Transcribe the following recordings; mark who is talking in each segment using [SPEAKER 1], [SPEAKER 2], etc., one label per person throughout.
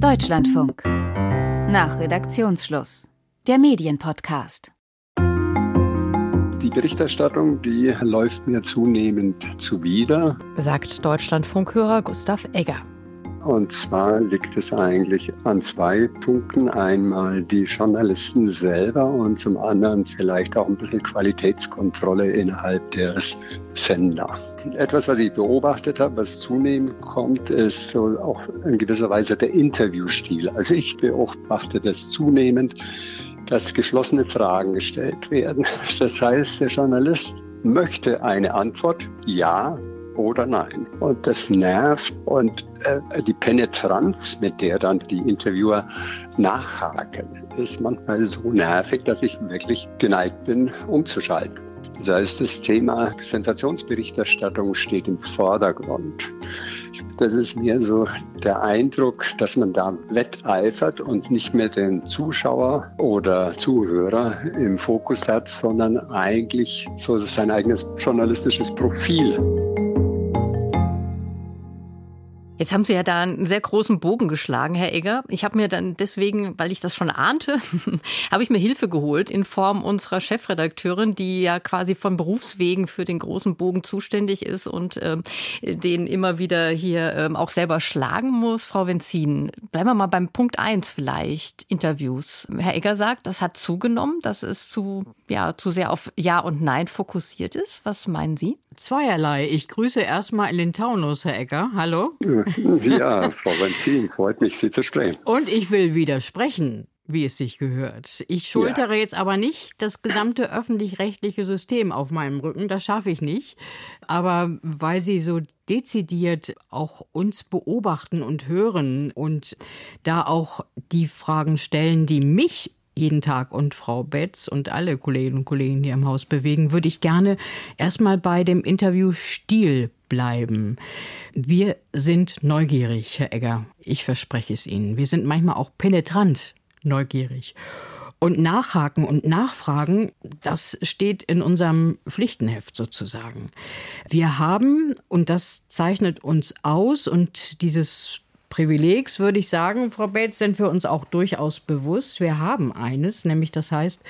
[SPEAKER 1] Deutschlandfunk. Nach Redaktionsschluss. Der Medienpodcast.
[SPEAKER 2] Die Berichterstattung, die läuft mir zunehmend zuwider,
[SPEAKER 3] sagt Deutschlandfunkhörer Gustav Egger.
[SPEAKER 2] Und zwar liegt es eigentlich an zwei Punkten. Einmal die Journalisten selber und zum anderen vielleicht auch ein bisschen Qualitätskontrolle innerhalb der Sender. Etwas, was ich beobachtet habe, was zunehmend kommt, ist so auch in gewisser Weise der Interviewstil. Also ich beobachte das zunehmend, dass geschlossene Fragen gestellt werden. Das heißt, der Journalist möchte eine Antwort, ja oder nein. Und das nervt und äh, die Penetranz, mit der dann die Interviewer nachhaken, ist manchmal so nervig, dass ich wirklich geneigt bin, umzuschalten. Das heißt, das Thema Sensationsberichterstattung steht im Vordergrund. Das ist mir so der Eindruck, dass man da wetteifert und nicht mehr den Zuschauer oder Zuhörer im Fokus hat, sondern eigentlich so sein eigenes journalistisches Profil.
[SPEAKER 3] Jetzt haben Sie ja da einen sehr großen Bogen geschlagen, Herr Egger. Ich habe mir dann deswegen, weil ich das schon ahnte, habe ich mir Hilfe geholt in Form unserer Chefredakteurin, die ja quasi von Berufswegen für den großen Bogen zuständig ist und ähm, den immer wieder hier ähm, auch selber schlagen muss. Frau Wenzin, bleiben wir mal beim Punkt eins vielleicht, Interviews. Herr Egger sagt, das hat zugenommen, dass es zu, ja, zu sehr auf Ja und Nein fokussiert ist. Was meinen Sie?
[SPEAKER 4] Zweierlei. Ich grüße erstmal in den Taunus, Herr Egger. Hallo.
[SPEAKER 2] Ja, Frau Benzin, freut mich, Sie zu sprechen.
[SPEAKER 4] Und ich will widersprechen, wie es sich gehört. Ich schultere ja. jetzt aber nicht das gesamte öffentlich-rechtliche System auf meinem Rücken. Das schaffe ich nicht. Aber weil Sie so dezidiert auch uns beobachten und hören und da auch die Fragen stellen, die mich jeden Tag und Frau Betz und alle Kolleginnen und Kollegen hier im Haus bewegen, würde ich gerne erstmal bei dem Interviewstil bleiben. Wir sind neugierig, Herr Egger. Ich verspreche es Ihnen. Wir sind manchmal auch penetrant neugierig. Und nachhaken und nachfragen, das steht in unserem Pflichtenheft sozusagen. Wir haben, und das zeichnet uns aus, und dieses Privilegs, würde ich sagen, Frau Bates, sind wir uns auch durchaus bewusst. Wir haben eines, nämlich das heißt,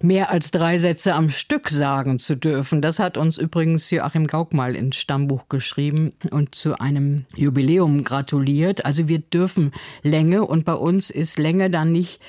[SPEAKER 4] mehr als drei Sätze am Stück sagen zu dürfen. Das hat uns übrigens Joachim Gauck mal ins Stammbuch geschrieben und zu einem Jubiläum gratuliert. Also wir dürfen Länge und bei uns ist Länge dann nicht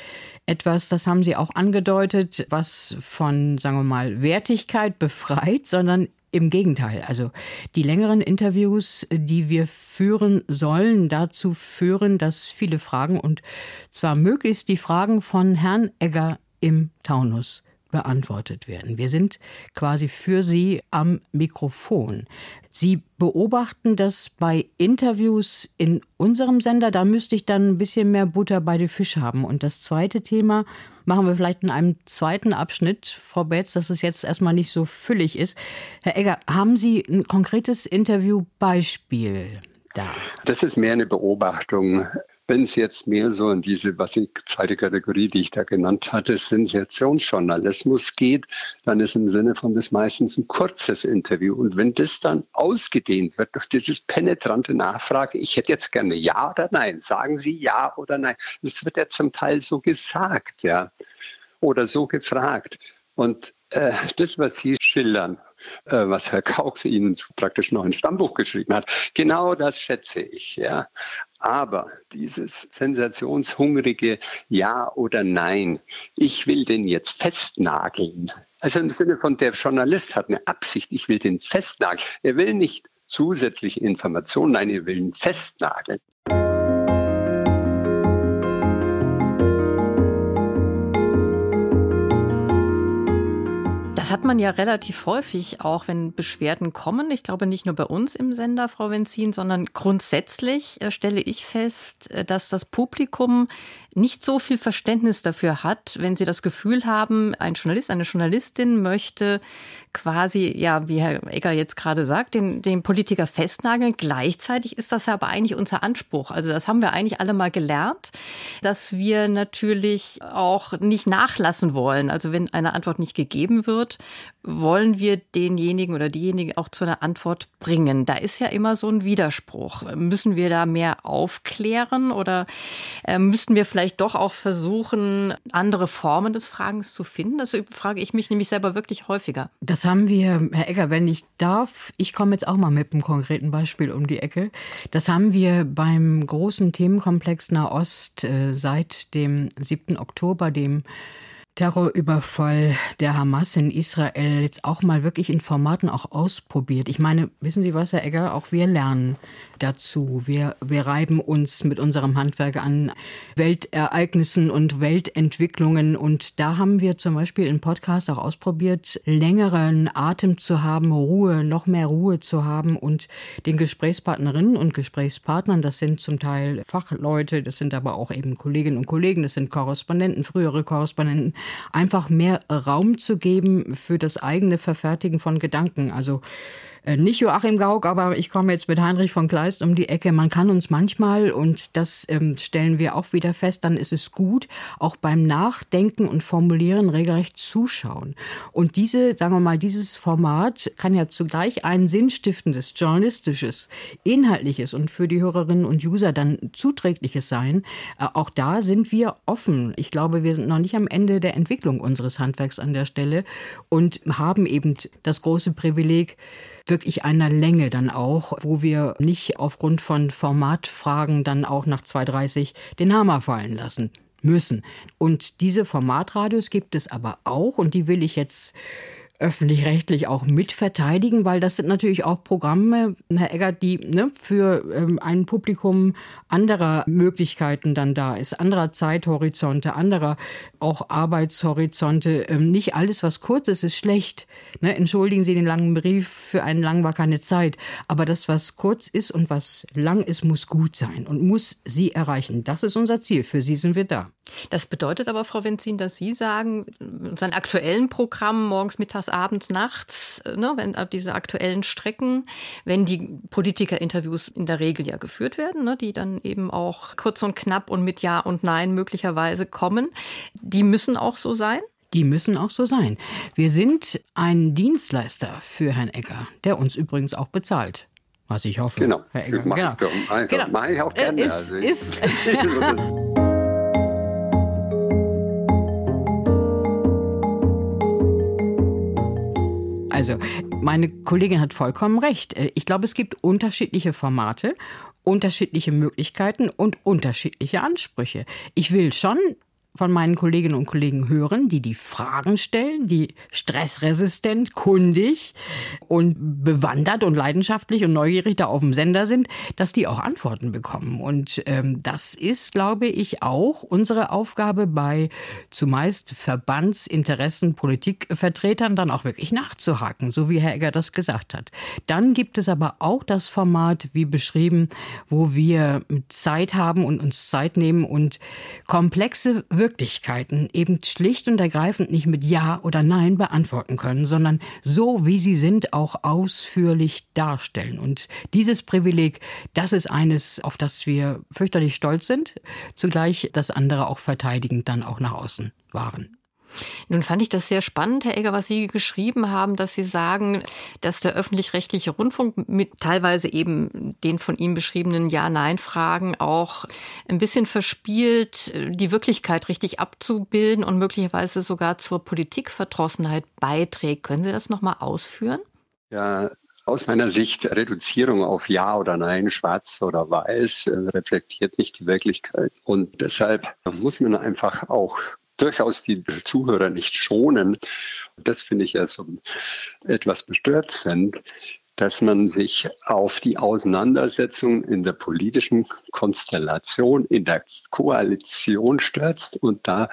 [SPEAKER 4] etwas, das haben Sie auch angedeutet, was von, sagen wir mal, Wertigkeit befreit, sondern im Gegenteil, also die längeren Interviews, die wir führen sollen, dazu führen, dass viele Fragen und zwar möglichst die Fragen von Herrn Egger im Taunus beantwortet werden. Wir sind quasi für Sie am Mikrofon. Sie beobachten das bei Interviews in unserem Sender. Da müsste ich dann ein bisschen mehr Butter bei den Fisch haben. Und das zweite Thema machen wir vielleicht in einem zweiten Abschnitt, Frau Betz, dass es jetzt erstmal nicht so füllig ist. Herr Egger, haben Sie ein konkretes Interviewbeispiel da?
[SPEAKER 2] Das ist mehr eine Beobachtung. Wenn es jetzt mehr so in diese, was ich, zweite Kategorie, die ich da genannt hatte, Sensationsjournalismus geht, dann ist im Sinne von das meistens ein kurzes Interview. Und wenn das dann ausgedehnt wird durch dieses penetrante Nachfrage, ich hätte jetzt gerne Ja oder Nein, sagen Sie Ja oder Nein. Das wird ja zum Teil so gesagt, ja, oder so gefragt. Und äh, das, was Sie schildern, äh, was Herr Kauks Ihnen praktisch noch ein Stammbuch geschrieben hat, genau das schätze ich. Ja. Aber dieses sensationshungrige Ja oder Nein, ich will den jetzt festnageln. Also im Sinne von der Journalist hat eine Absicht, ich will den festnageln. Er will nicht zusätzliche Informationen, nein, er will ihn festnageln.
[SPEAKER 3] Das hat man ja relativ häufig auch, wenn Beschwerden kommen. Ich glaube nicht nur bei uns im Sender, Frau Wenzin, sondern grundsätzlich äh, stelle ich fest, äh, dass das Publikum nicht so viel Verständnis dafür hat, wenn sie das Gefühl haben, ein Journalist, eine Journalistin möchte quasi, ja, wie Herr Egger jetzt gerade sagt, den, den Politiker festnageln. Gleichzeitig ist das aber eigentlich unser Anspruch. Also das haben wir eigentlich alle mal gelernt, dass wir natürlich auch nicht nachlassen wollen. Also wenn eine Antwort nicht gegeben wird, wollen wir denjenigen oder diejenigen auch zu einer Antwort bringen. Da ist ja immer so ein Widerspruch. Müssen wir da mehr aufklären oder äh, müssten wir vielleicht doch auch versuchen, andere Formen des Fragens zu finden? Das frage ich mich nämlich selber wirklich häufiger.
[SPEAKER 4] Das haben wir, Herr Egger, wenn ich darf, ich komme jetzt auch mal mit einem konkreten Beispiel um die Ecke. Das haben wir beim großen Themenkomplex Nahost äh, seit dem 7. Oktober, dem Terrorüberfall der Hamas in Israel jetzt auch mal wirklich in Formaten auch ausprobiert. Ich meine, wissen Sie was, Herr Egger, auch wir lernen dazu. Wir, wir reiben uns mit unserem Handwerk an Weltereignissen und Weltentwicklungen. Und da haben wir zum Beispiel im Podcast auch ausprobiert, längeren Atem zu haben, Ruhe, noch mehr Ruhe zu haben und den Gesprächspartnerinnen und Gesprächspartnern, das sind zum Teil Fachleute, das sind aber auch eben Kolleginnen und Kollegen, das sind Korrespondenten, frühere Korrespondenten, einfach mehr Raum zu geben für das eigene Verfertigen von Gedanken. Also äh, nicht Joachim Gauck, aber ich komme jetzt mit Heinrich von Kleist um die Ecke. Man kann uns manchmal, und das ähm, stellen wir auch wieder fest, dann ist es gut, auch beim Nachdenken und Formulieren regelrecht zuschauen. Und diese, sagen wir mal, dieses Format kann ja zugleich ein sinnstiftendes, journalistisches, inhaltliches und für die Hörerinnen und User dann zuträgliches sein. Äh, auch da sind wir offen. Ich glaube, wir sind noch nicht am Ende der Entwicklung unseres Handwerks an der Stelle und haben eben das große Privileg, wirklich einer Länge dann auch, wo wir nicht aufgrund von Formatfragen dann auch nach 2.30 den Hammer fallen lassen müssen. Und diese Formatradios gibt es aber auch und die will ich jetzt öffentlich-rechtlich auch mitverteidigen, weil das sind natürlich auch Programme, Herr Eggert, die ne, für ähm, ein Publikum anderer Möglichkeiten dann da ist, anderer Zeithorizonte, anderer auch Arbeitshorizonte. Ähm, nicht alles, was kurz ist, ist schlecht. Ne? Entschuldigen Sie den langen Brief, für einen lang war keine Zeit. Aber das, was kurz ist und was lang ist, muss gut sein und muss Sie erreichen. Das ist unser Ziel. Für Sie sind wir da.
[SPEAKER 3] Das bedeutet aber, Frau Wenzin, dass Sie sagen, unseren aktuellen Programm morgens, mittags, abends, nachts, ne, wenn diese aktuellen Strecken, wenn die Politikerinterviews in der Regel ja geführt werden, ne, die dann eben auch kurz und knapp und mit Ja und Nein möglicherweise kommen, die müssen auch so sein?
[SPEAKER 4] Die müssen auch so sein. Wir sind ein Dienstleister für Herrn Egger, der uns übrigens auch bezahlt. Was ich hoffe.
[SPEAKER 2] Genau. Herr Egger. Mach, genau. Mach, genau. Mach ich auch gerne.
[SPEAKER 4] Ist, also, ist Also, meine Kollegin hat vollkommen recht. Äh, ich glaube, es gibt unterschiedliche Formate, unterschiedliche Möglichkeiten und unterschiedliche Ansprüche. Ich will schon von meinen Kolleginnen und Kollegen hören, die die Fragen stellen, die stressresistent, kundig und bewandert und leidenschaftlich und neugierig da auf dem Sender sind, dass die auch Antworten bekommen. Und ähm, das ist, glaube ich, auch unsere Aufgabe bei zumeist Verbandsinteressen, Politikvertretern dann auch wirklich nachzuhaken, so wie Herr Egger das gesagt hat. Dann gibt es aber auch das Format, wie beschrieben, wo wir Zeit haben und uns Zeit nehmen und komplexe Wirkungen Möglichkeiten eben schlicht und ergreifend nicht mit Ja oder Nein beantworten können, sondern so, wie sie sind, auch ausführlich darstellen. Und dieses Privileg, das ist eines, auf das wir fürchterlich stolz sind, zugleich das andere auch verteidigend dann auch nach außen waren.
[SPEAKER 3] Nun fand ich das sehr spannend, Herr Egger, was Sie geschrieben haben, dass Sie sagen, dass der öffentlich-rechtliche Rundfunk mit teilweise eben den von Ihnen beschriebenen Ja-Nein-Fragen auch ein bisschen verspielt, die Wirklichkeit richtig abzubilden und möglicherweise sogar zur Politikverdrossenheit beiträgt. Können Sie das nochmal ausführen?
[SPEAKER 2] Ja, aus meiner Sicht Reduzierung auf Ja oder Nein, Schwarz oder Weiß äh, reflektiert nicht die Wirklichkeit. Und deshalb muss man einfach auch durchaus die Zuhörer nicht schonen. Das finde ich ja so etwas bestürzend, dass man sich auf die Auseinandersetzung in der politischen Konstellation, in der Koalition stürzt und da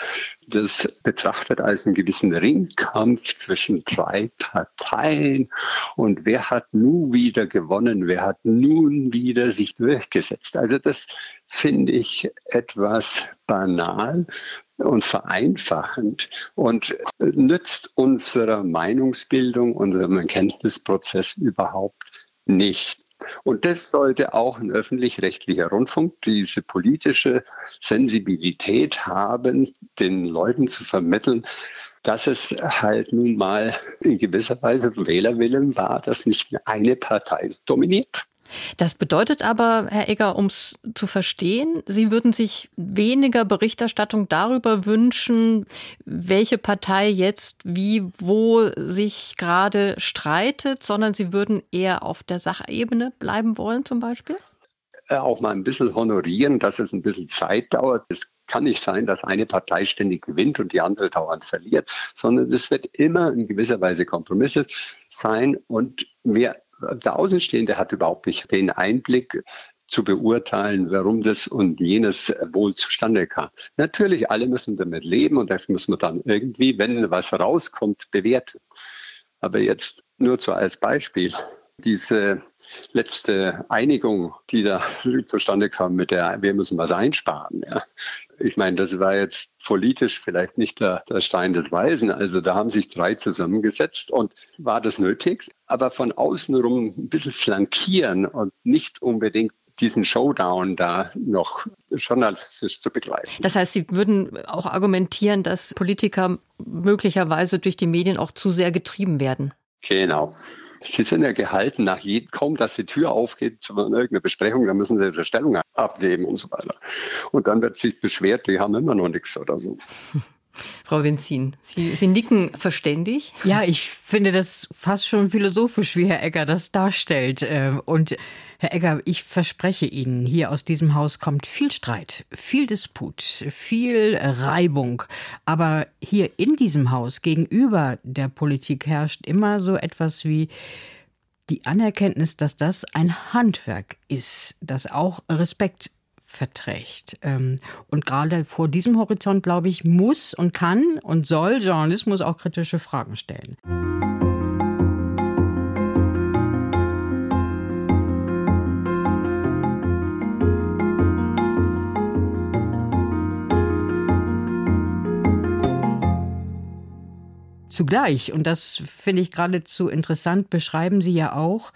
[SPEAKER 2] das betrachtet als einen gewissen Ringkampf zwischen drei Parteien und wer hat nun wieder gewonnen, wer hat nun wieder sich durchgesetzt. Also das finde ich etwas banal und vereinfachend und nützt unserer Meinungsbildung, unserem Erkenntnisprozess überhaupt nicht. Und das sollte auch ein öffentlich-rechtlicher Rundfunk, diese politische Sensibilität haben, den Leuten zu vermitteln, dass es halt nun mal in gewisser Weise Wählerwillen war, dass nicht eine Partei dominiert.
[SPEAKER 3] Das bedeutet aber, Herr Egger, um es zu verstehen, Sie würden sich weniger Berichterstattung darüber wünschen, welche Partei jetzt wie wo sich gerade streitet, sondern Sie würden eher auf der Sachebene bleiben wollen zum Beispiel?
[SPEAKER 2] Äh, auch mal ein bisschen honorieren, dass es ein bisschen Zeit dauert. Es kann nicht sein, dass eine Partei ständig gewinnt und die andere dauernd verliert, sondern es wird immer in gewisser Weise Kompromisse sein und wir der Außenstehende hat überhaupt nicht den Einblick zu beurteilen, warum das und jenes wohl zustande kam. Natürlich, alle müssen damit leben und das müssen wir dann irgendwie, wenn was rauskommt, bewerten. Aber jetzt nur so als Beispiel. Diese letzte Einigung, die da zustande kam mit der, wir müssen was einsparen. Ja. Ich meine, das war jetzt politisch vielleicht nicht der, der Stein des Weisen. Also da haben sich drei zusammengesetzt und war das nötig. Aber von außen rum ein bisschen flankieren und nicht unbedingt diesen Showdown da noch journalistisch zu begleiten.
[SPEAKER 3] Das heißt, Sie würden auch argumentieren, dass Politiker möglicherweise durch die Medien auch zu sehr getrieben werden.
[SPEAKER 2] Genau. Sie sind ja gehalten, nach jedem, kaum dass die Tür aufgeht zu irgendeiner Besprechung, dann müssen sie ihre Stellung abnehmen und so weiter. Und dann wird sich beschwert, die haben immer noch nichts oder so.
[SPEAKER 3] Frau Wenzin, Sie, Sie nicken verständig.
[SPEAKER 4] Ja, ich finde das fast schon philosophisch, wie Herr Egger das darstellt. Ähm, und Herr Egger, ich verspreche Ihnen, hier aus diesem Haus kommt viel Streit, viel Disput, viel Reibung. Aber hier in diesem Haus gegenüber der Politik herrscht immer so etwas wie die Anerkenntnis, dass das ein Handwerk ist, das auch Respekt verträgt. Ähm, und gerade vor diesem Horizont, glaube ich, muss und kann und soll Journalismus auch kritische Fragen stellen. Zugleich, und das finde ich geradezu interessant, beschreiben Sie ja auch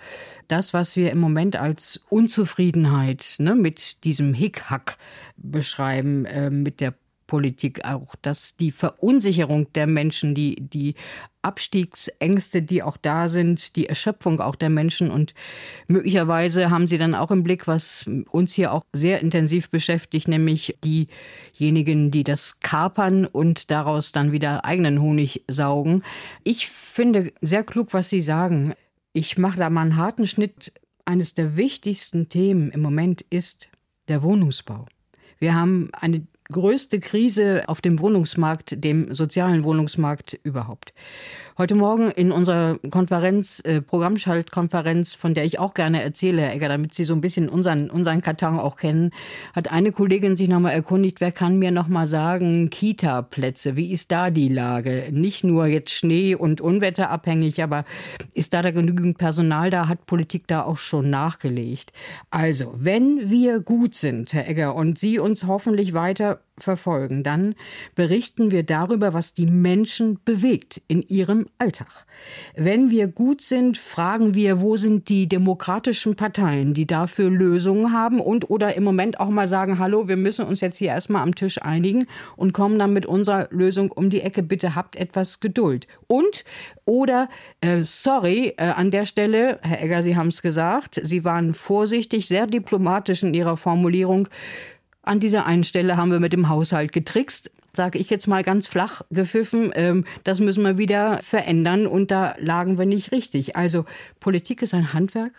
[SPEAKER 4] das, was wir im Moment als Unzufriedenheit ne, mit diesem Hickhack beschreiben, äh, mit der Politik auch, dass die Verunsicherung der Menschen, die, die Abstiegsängste, die auch da sind, die Erschöpfung auch der Menschen und möglicherweise haben Sie dann auch im Blick, was uns hier auch sehr intensiv beschäftigt, nämlich diejenigen, die das kapern und daraus dann wieder eigenen Honig saugen. Ich finde sehr klug, was Sie sagen. Ich mache da mal einen harten Schnitt. Eines der wichtigsten Themen im Moment ist der Wohnungsbau. Wir haben eine größte Krise auf dem Wohnungsmarkt, dem sozialen Wohnungsmarkt überhaupt. Heute Morgen in unserer Konferenz, äh, Programmschaltkonferenz, von der ich auch gerne erzähle, Herr Egger, damit Sie so ein bisschen unseren, unseren Karton auch kennen, hat eine Kollegin sich nochmal erkundigt, wer kann mir nochmal sagen, Kita-Plätze, wie ist da die Lage? Nicht nur jetzt Schnee und Unwetter abhängig, aber ist da da genügend Personal da? Hat Politik da auch schon nachgelegt? Also, wenn wir gut sind, Herr Egger, und Sie uns hoffentlich weiter verfolgen, dann berichten wir darüber, was die Menschen bewegt in ihrem Alltag. Wenn wir gut sind, fragen wir, wo sind die demokratischen Parteien, die dafür Lösungen haben und oder im Moment auch mal sagen, hallo, wir müssen uns jetzt hier erstmal am Tisch einigen und kommen dann mit unserer Lösung um die Ecke. Bitte habt etwas Geduld. Und oder äh, sorry, äh, an der Stelle, Herr Egger, Sie haben es gesagt, Sie waren vorsichtig, sehr diplomatisch in Ihrer Formulierung. An dieser einen Stelle haben wir mit dem Haushalt getrickst sage ich jetzt mal ganz flach gepfiffen, ähm, das müssen wir wieder verändern und da lagen wir nicht richtig. Also Politik ist ein Handwerk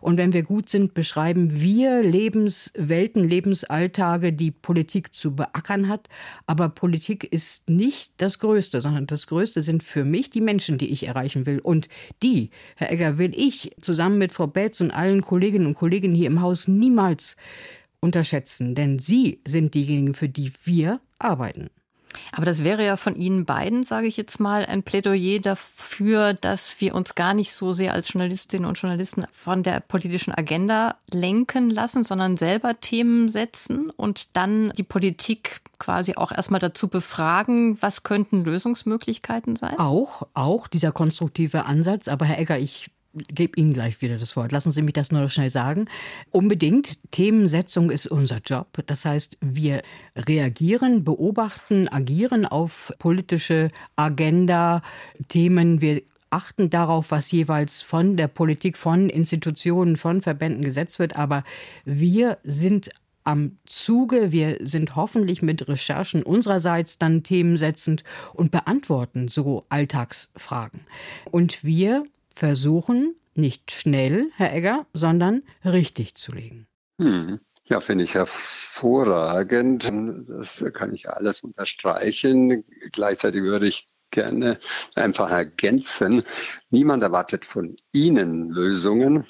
[SPEAKER 4] Und wenn wir gut sind, beschreiben wir Lebenswelten, Lebensalltage, die Politik zu beackern hat. Aber Politik ist nicht das Größte, sondern das Größte sind für mich die Menschen, die ich erreichen will. Und die, Herr Egger, will ich zusammen mit Frau Betz und allen Kolleginnen und Kollegen hier im Haus niemals unterschätzen. Denn sie sind diejenigen, für die wir arbeiten.
[SPEAKER 3] Aber das wäre ja von Ihnen beiden, sage ich jetzt mal, ein Plädoyer dafür, dass wir uns gar nicht so sehr als Journalistinnen und Journalisten von der politischen Agenda lenken lassen, sondern selber Themen setzen und dann die Politik quasi auch erstmal dazu befragen, was könnten Lösungsmöglichkeiten sein?
[SPEAKER 4] Auch, auch dieser konstruktive Ansatz. Aber Herr Egger, ich gebe Ihnen gleich wieder das Wort. Lassen Sie mich das nur noch schnell sagen. Unbedingt. Themensetzung ist unser Job. Das heißt, wir reagieren, beobachten, agieren auf politische Agenda, Themen. Wir achten darauf, was jeweils von der Politik, von Institutionen, von Verbänden gesetzt wird. Aber wir sind am Zuge. Wir sind hoffentlich mit Recherchen unsererseits dann themensetzend und beantworten so Alltagsfragen. Und wir versuchen, nicht schnell, Herr Egger, sondern richtig zu legen.
[SPEAKER 2] Hm. Ja, finde ich hervorragend. Das kann ich alles unterstreichen. Gleichzeitig würde ich gerne einfach ergänzen. Niemand erwartet von Ihnen Lösungen,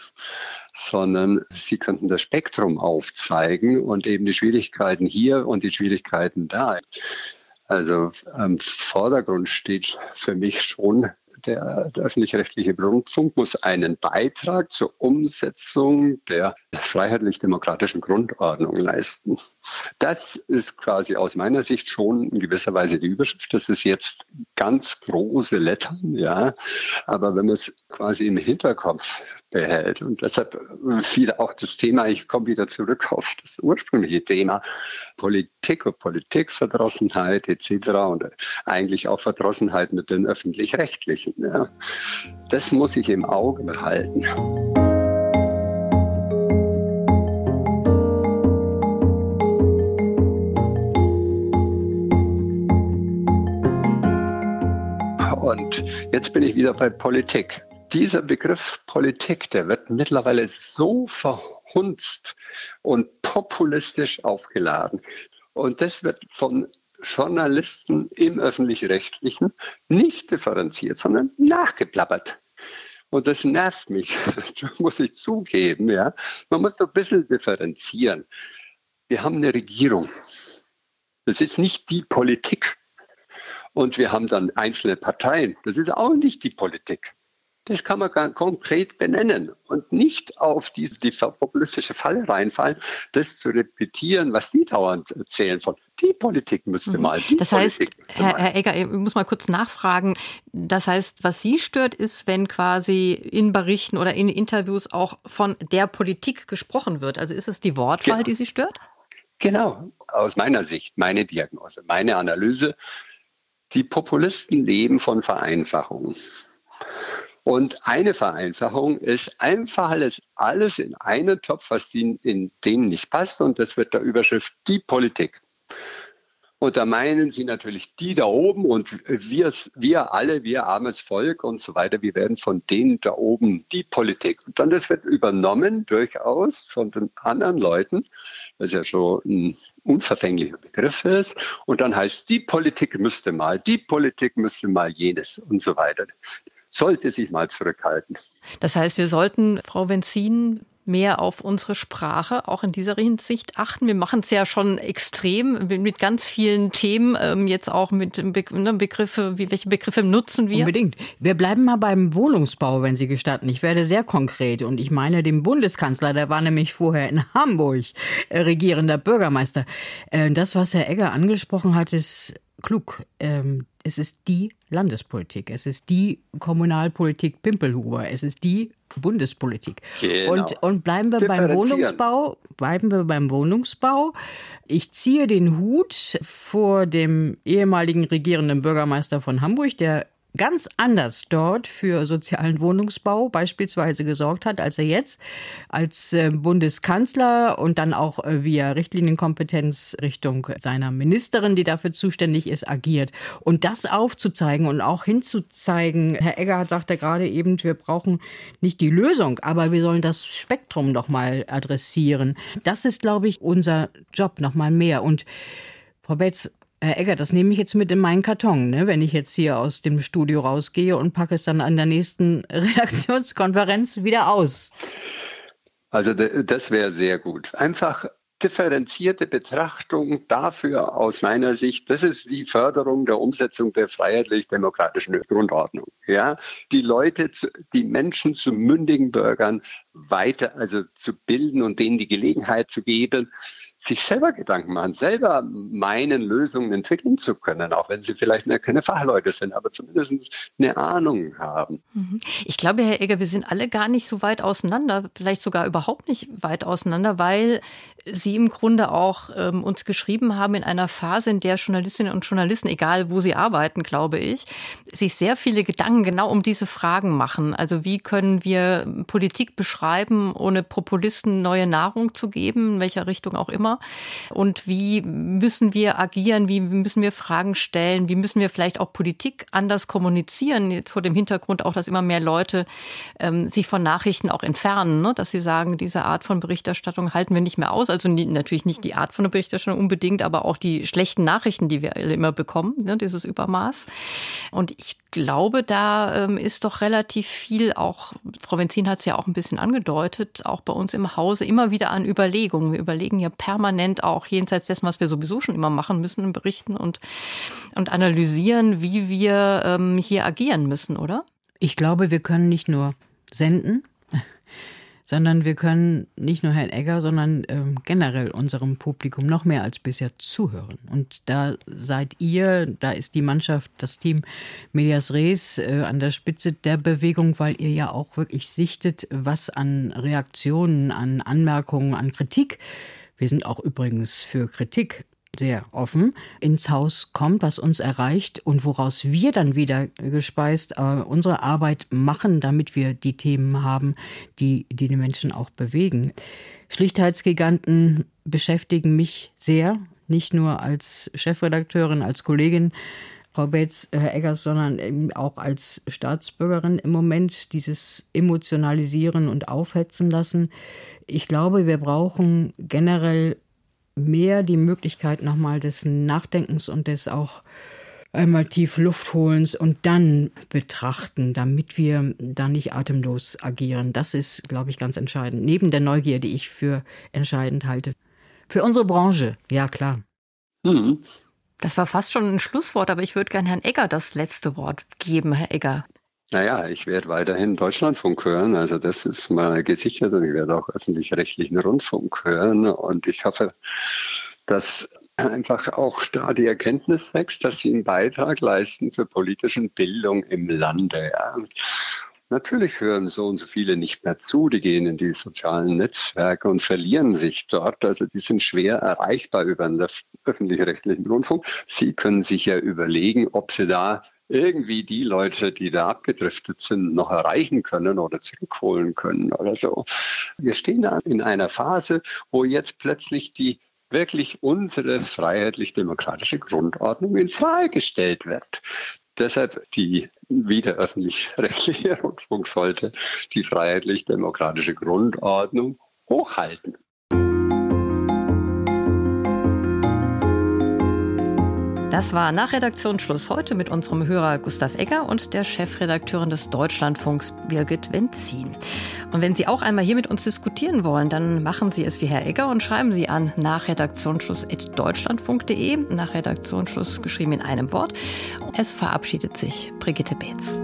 [SPEAKER 2] sondern Sie könnten das Spektrum aufzeigen und eben die Schwierigkeiten hier und die Schwierigkeiten da. Also im Vordergrund steht für mich schon der, der öffentlich-rechtliche Rundfunk muss einen Beitrag zur Umsetzung der freiheitlich-demokratischen Grundordnung leisten. Das ist quasi aus meiner Sicht schon in gewisser Weise die Überschrift. Das ist jetzt ganz große Lettern, ja. Aber wenn man es quasi im Hinterkopf behält und deshalb fiel auch das Thema, ich komme wieder zurück auf das ursprüngliche Thema, Politik und Politikverdrossenheit etc. und eigentlich auch Verdrossenheit mit den Öffentlich-Rechtlichen. Ja. Das muss ich im Auge behalten. Und jetzt bin ich wieder bei Politik. Dieser Begriff Politik, der wird mittlerweile so verhunzt und populistisch aufgeladen. Und das wird von Journalisten im öffentlich-rechtlichen nicht differenziert, sondern nachgeplappert. Und das nervt mich, das muss ich zugeben. Ja. Man muss ein bisschen differenzieren. Wir haben eine Regierung. Das ist nicht die Politik. Und wir haben dann einzelne Parteien. Das ist auch nicht die Politik. Das kann man konkret benennen und nicht auf die, die populistische Falle reinfallen, das zu repetieren, was die dauernd erzählen von die Politik müsste mhm. mal.
[SPEAKER 3] das heißt, Herr, Herr, Egger, ich muss mal kurz nachfragen. Das heißt, was Sie stört, ist, wenn quasi in Berichten oder in Interviews auch von der Politik gesprochen wird. Also ist es die Wortwahl, genau. die Sie stört?
[SPEAKER 2] Genau, aus meiner Sicht, meine Diagnose, meine Analyse die Populisten leben von Vereinfachung. Und eine Vereinfachung ist einfach alles, alles in einen Topf, was in, in denen nicht passt. Und das wird der Überschrift die Politik. Und da meinen sie natürlich die da oben und wir, wir alle, wir armes Volk und so weiter, wir werden von denen da oben die Politik. Und dann das wird übernommen durchaus von den anderen Leuten, was ja schon ein unverfänglicher Begriff ist. Und dann heißt, die Politik müsste mal, die Politik müsste mal jenes und so weiter. Sollte sich mal zurückhalten.
[SPEAKER 3] Das heißt, wir sollten, Frau Wenzin, mehr auf unsere Sprache auch in dieser Hinsicht achten. Wir machen es ja schon extrem mit ganz vielen Themen, ähm, jetzt auch mit ne, Begriffe, wie, welche Begriffe nutzen wir?
[SPEAKER 4] Unbedingt. Wir bleiben mal beim Wohnungsbau, wenn Sie gestatten. Ich werde sehr konkret und ich meine den Bundeskanzler, der war nämlich vorher in Hamburg äh, regierender Bürgermeister. Äh, das, was Herr Egger angesprochen hat, ist klug. Ähm, es ist die Landespolitik, es ist die Kommunalpolitik Pimpelhuber, es ist die Bundespolitik. Genau. Und, und bleiben wir beim Wohnungsbau, bleiben wir beim Wohnungsbau. Ich ziehe den Hut vor dem ehemaligen regierenden Bürgermeister von Hamburg, der ganz anders dort für sozialen Wohnungsbau beispielsweise gesorgt hat, als er jetzt als äh, Bundeskanzler und dann auch äh, via Richtlinienkompetenz Richtung seiner Ministerin, die dafür zuständig ist, agiert. Und das aufzuzeigen und auch hinzuzeigen, Herr Egger sagte gerade eben, wir brauchen nicht die Lösung, aber wir sollen das Spektrum noch mal adressieren. Das ist, glaube ich, unser Job noch mal mehr. Und Frau Betz, Herr Egger, das nehme ich jetzt mit in meinen Karton, ne? wenn ich jetzt hier aus dem Studio rausgehe und packe es dann an der nächsten Redaktionskonferenz wieder aus.
[SPEAKER 2] Also das wäre sehr gut. Einfach differenzierte Betrachtung dafür aus meiner Sicht, das ist die Förderung der Umsetzung der freiheitlich-demokratischen Grundordnung. Ja, die Leute, die Menschen zu mündigen Bürgern weiter, also zu bilden und denen die Gelegenheit zu geben, sich selber Gedanken machen, selber meinen, Lösungen entwickeln zu können, auch wenn sie vielleicht keine Fachleute sind, aber zumindest eine Ahnung haben.
[SPEAKER 3] Mhm. Ich glaube, Herr Egger, wir sind alle gar nicht so weit auseinander, vielleicht sogar überhaupt nicht weit auseinander, weil Sie im Grunde auch ähm, uns geschrieben haben in einer Phase, in der Journalistinnen und Journalisten, egal wo sie arbeiten, glaube ich, sich sehr viele Gedanken genau um diese Fragen machen. Also wie können wir Politik beschreiben, ohne Populisten neue Nahrung zu geben, in welcher Richtung auch immer Und wie müssen wir agieren? Wie müssen wir Fragen stellen? Wie müssen wir vielleicht auch Politik anders kommunizieren? Jetzt vor dem Hintergrund auch, dass immer mehr Leute ähm, sich von Nachrichten auch entfernen, ne? dass sie sagen, diese Art von Berichterstattung halten wir nicht mehr aus. Also nie, natürlich nicht die Art von der Berichterstattung unbedingt, aber auch die schlechten Nachrichten, die wir immer bekommen, ne? dieses Übermaß. Und ich glaube, da ähm, ist doch relativ viel auch, Frau Benzin hat es ja auch ein bisschen angedeutet, auch bei uns im Hause immer wieder an Überlegungen. Wir überlegen ja permanent auch jenseits dessen, was wir sowieso schon immer machen müssen, berichten und, und analysieren, wie wir ähm, hier agieren müssen, oder?
[SPEAKER 4] Ich glaube, wir können nicht nur senden, sondern wir können nicht nur Herrn Egger, sondern ähm, generell unserem Publikum noch mehr als bisher zuhören. Und da seid ihr, da ist die Mannschaft, das Team Medias Res äh, an der Spitze der Bewegung, weil ihr ja auch wirklich sichtet, was an Reaktionen, an Anmerkungen, an Kritik wir sind auch übrigens für Kritik sehr offen, ins Haus kommt, was uns erreicht und woraus wir dann wieder gespeist äh, unsere Arbeit machen, damit wir die Themen haben, die, die die Menschen auch bewegen. Schlichtheitsgiganten beschäftigen mich sehr, nicht nur als Chefredakteurin, als Kollegin, Frau Bates, Herr Eggers, sondern eben auch als Staatsbürgerin im Moment dieses Emotionalisieren und Aufhetzen lassen. Ich glaube, wir brauchen generell mehr die Möglichkeit nochmal des Nachdenkens und des auch einmal tief Luft holens und dann betrachten, damit wir da nicht atemlos agieren. Das ist, glaube ich, ganz entscheidend. Neben der Neugier, die ich für entscheidend halte. Für unsere Branche, ja klar.
[SPEAKER 3] Mhm. Das war fast schon ein Schlusswort, aber ich würde gerne Herrn Egger das letzte Wort geben, Herr Egger.
[SPEAKER 2] Naja, ich werde weiterhin Deutschlandfunk hören. Also das ist mal gesichert und ich werde auch öffentlich-rechtlichen Rundfunk hören. Und ich hoffe, dass einfach auch da die Erkenntnis wächst, dass sie einen Beitrag leisten zur politischen Bildung im Lande. Ja. Natürlich hören so und so viele nicht mehr zu, die gehen in die sozialen Netzwerke und verlieren sich dort. Also die sind schwer erreichbar über den öffentlich-rechtlichen Rundfunk. Sie können sich ja überlegen, ob sie da irgendwie die Leute, die da abgedriftet sind, noch erreichen können oder zurückholen können oder so. Wir stehen da in einer Phase, wo jetzt plötzlich die wirklich unsere freiheitlich-demokratische Grundordnung in Frage gestellt wird. Deshalb die wieder öffentlich-rechtliche Rundfunk sollte die freiheitlich-demokratische Grundordnung hochhalten.
[SPEAKER 3] Das war nach Redaktionsschluss heute mit unserem Hörer Gustav Egger und der Chefredakteurin des Deutschlandfunks Birgit Wenzin. Und wenn Sie auch einmal hier mit uns diskutieren wollen, dann machen Sie es wie Herr Egger und schreiben Sie an nach redaktionsschluss.deutschlandfunk.de, nach Redaktionsschluss geschrieben in einem Wort. Es verabschiedet sich Brigitte Beetz.